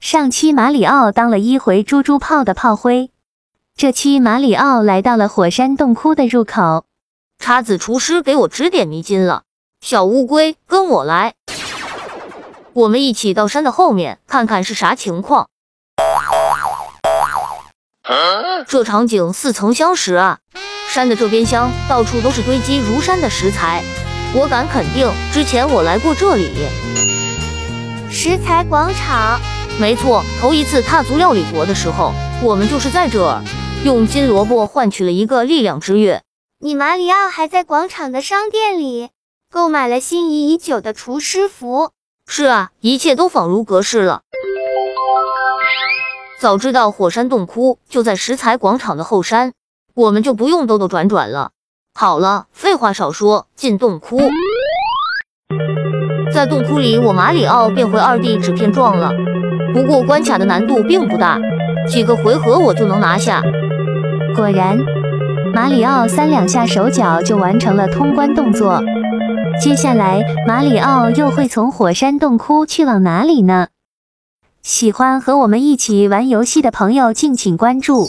上期马里奥当了一回猪猪炮的炮灰，这期马里奥来到了火山洞窟的入口。叉子厨师给我指点迷津了，小乌龟跟我来，我们一起到山的后面看看是啥情况。这场景似曾相识啊！山的这边厢到处都是堆积如山的石材，我敢肯定之前我来过这里。石材广场。没错，头一次踏足料理国的时候，我们就是在这儿用金萝卜换取了一个力量之月。你马里奥还在广场的商店里购买了心仪已久的厨师服。是啊，一切都仿如隔世了。早知道火山洞窟就在石材广场的后山，我们就不用兜兜转转了。好了，废话少说，进洞窟。在洞窟里，我马里奥变回二弟纸片状了。不过关卡的难度并不大，几个回合我就能拿下。果然，马里奥三两下手脚就完成了通关动作。接下来，马里奥又会从火山洞窟去往哪里呢？喜欢和我们一起玩游戏的朋友，敬请关注。